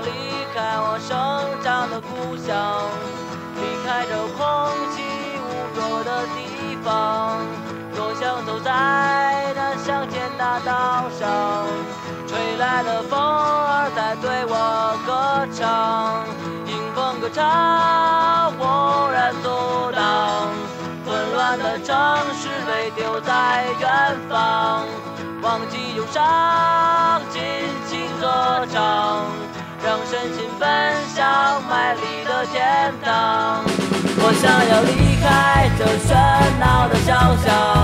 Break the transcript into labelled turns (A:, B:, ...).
A: 离开我生长的故乡，离开这空气污浊的地方，多想走在那乡间大道上，吹来的风儿在对我歌唱，迎风歌唱，无人阻挡，混乱的城市被丢在远方，忘记忧伤，尽情歌唱。让身心奔向美丽的天堂。我想要离开这喧闹的小巷。